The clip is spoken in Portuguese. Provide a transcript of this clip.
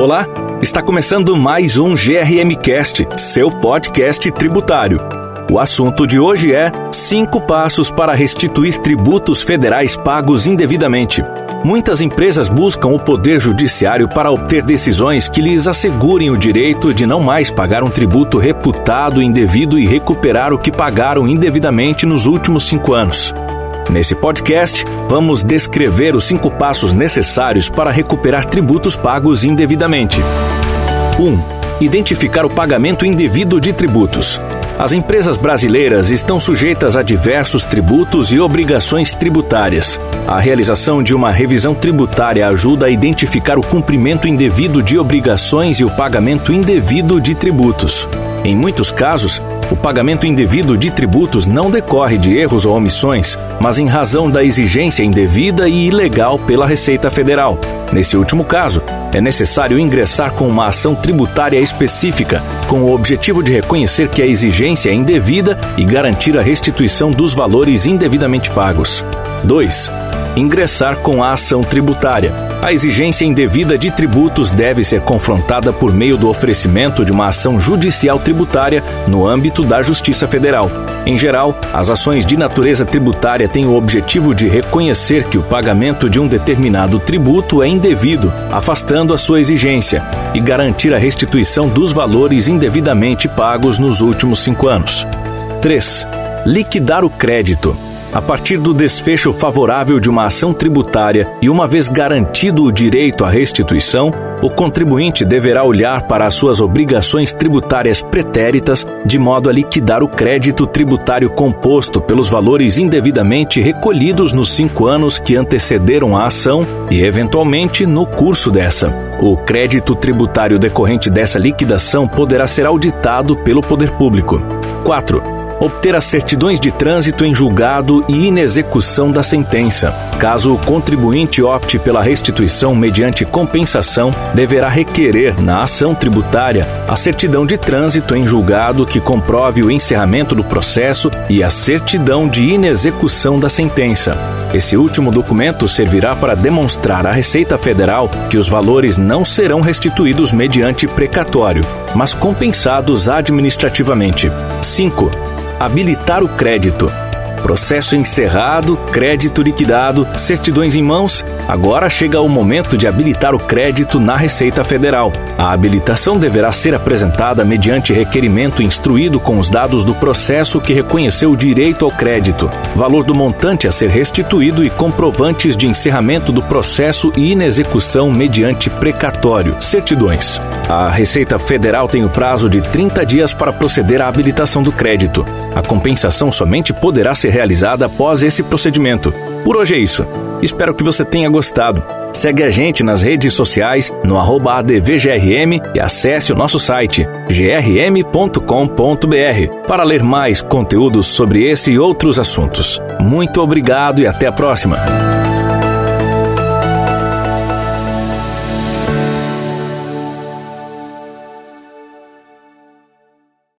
Olá, está começando mais um GRM Cast, seu podcast tributário. O assunto de hoje é cinco passos para restituir tributos federais pagos indevidamente. Muitas empresas buscam o poder judiciário para obter decisões que lhes assegurem o direito de não mais pagar um tributo reputado indevido e recuperar o que pagaram indevidamente nos últimos cinco anos. Nesse podcast, vamos descrever os cinco passos necessários para recuperar tributos pagos indevidamente. 1. Um, identificar o pagamento indevido de tributos. As empresas brasileiras estão sujeitas a diversos tributos e obrigações tributárias. A realização de uma revisão tributária ajuda a identificar o cumprimento indevido de obrigações e o pagamento indevido de tributos. Em muitos casos, o pagamento indevido de tributos não decorre de erros ou omissões, mas em razão da exigência indevida e ilegal pela Receita Federal. Nesse último caso, é necessário ingressar com uma ação tributária específica, com o objetivo de reconhecer que a exigência é indevida e garantir a restituição dos valores indevidamente pagos. 2 ingressar com a ação tributária. A exigência indevida de tributos deve ser confrontada por meio do oferecimento de uma ação judicial tributária no âmbito da Justiça Federal. Em geral, as ações de natureza tributária têm o objetivo de reconhecer que o pagamento de um determinado tributo é indevido, afastando a sua exigência, e garantir a restituição dos valores indevidamente pagos nos últimos cinco anos. 3. Liquidar o crédito. A partir do desfecho favorável de uma ação tributária e uma vez garantido o direito à restituição, o contribuinte deverá olhar para as suas obrigações tributárias pretéritas de modo a liquidar o crédito tributário composto pelos valores indevidamente recolhidos nos cinco anos que antecederam a ação e, eventualmente, no curso dessa. O crédito tributário decorrente dessa liquidação poderá ser auditado pelo poder público. 4 obter as certidões de trânsito em julgado e inexecução da sentença. Caso o contribuinte opte pela restituição mediante compensação, deverá requerer na ação tributária a certidão de trânsito em julgado que comprove o encerramento do processo e a certidão de inexecução da sentença. Esse último documento servirá para demonstrar à Receita Federal que os valores não serão restituídos mediante precatório, mas compensados administrativamente. 5 habilitar o crédito. Processo encerrado, crédito liquidado, certidões em mãos. Agora chega o momento de habilitar o crédito na Receita Federal. A habilitação deverá ser apresentada mediante requerimento instruído com os dados do processo que reconheceu o direito ao crédito, valor do montante a ser restituído e comprovantes de encerramento do processo e inexecução mediante precatório, certidões. A Receita Federal tem o prazo de 30 dias para proceder à habilitação do crédito. A compensação somente poderá ser realizada após esse procedimento. Por hoje é isso. Espero que você tenha gostado. Segue a gente nas redes sociais no ADVGRM e acesse o nosso site grm.com.br para ler mais conteúdos sobre esse e outros assuntos. Muito obrigado e até a próxima!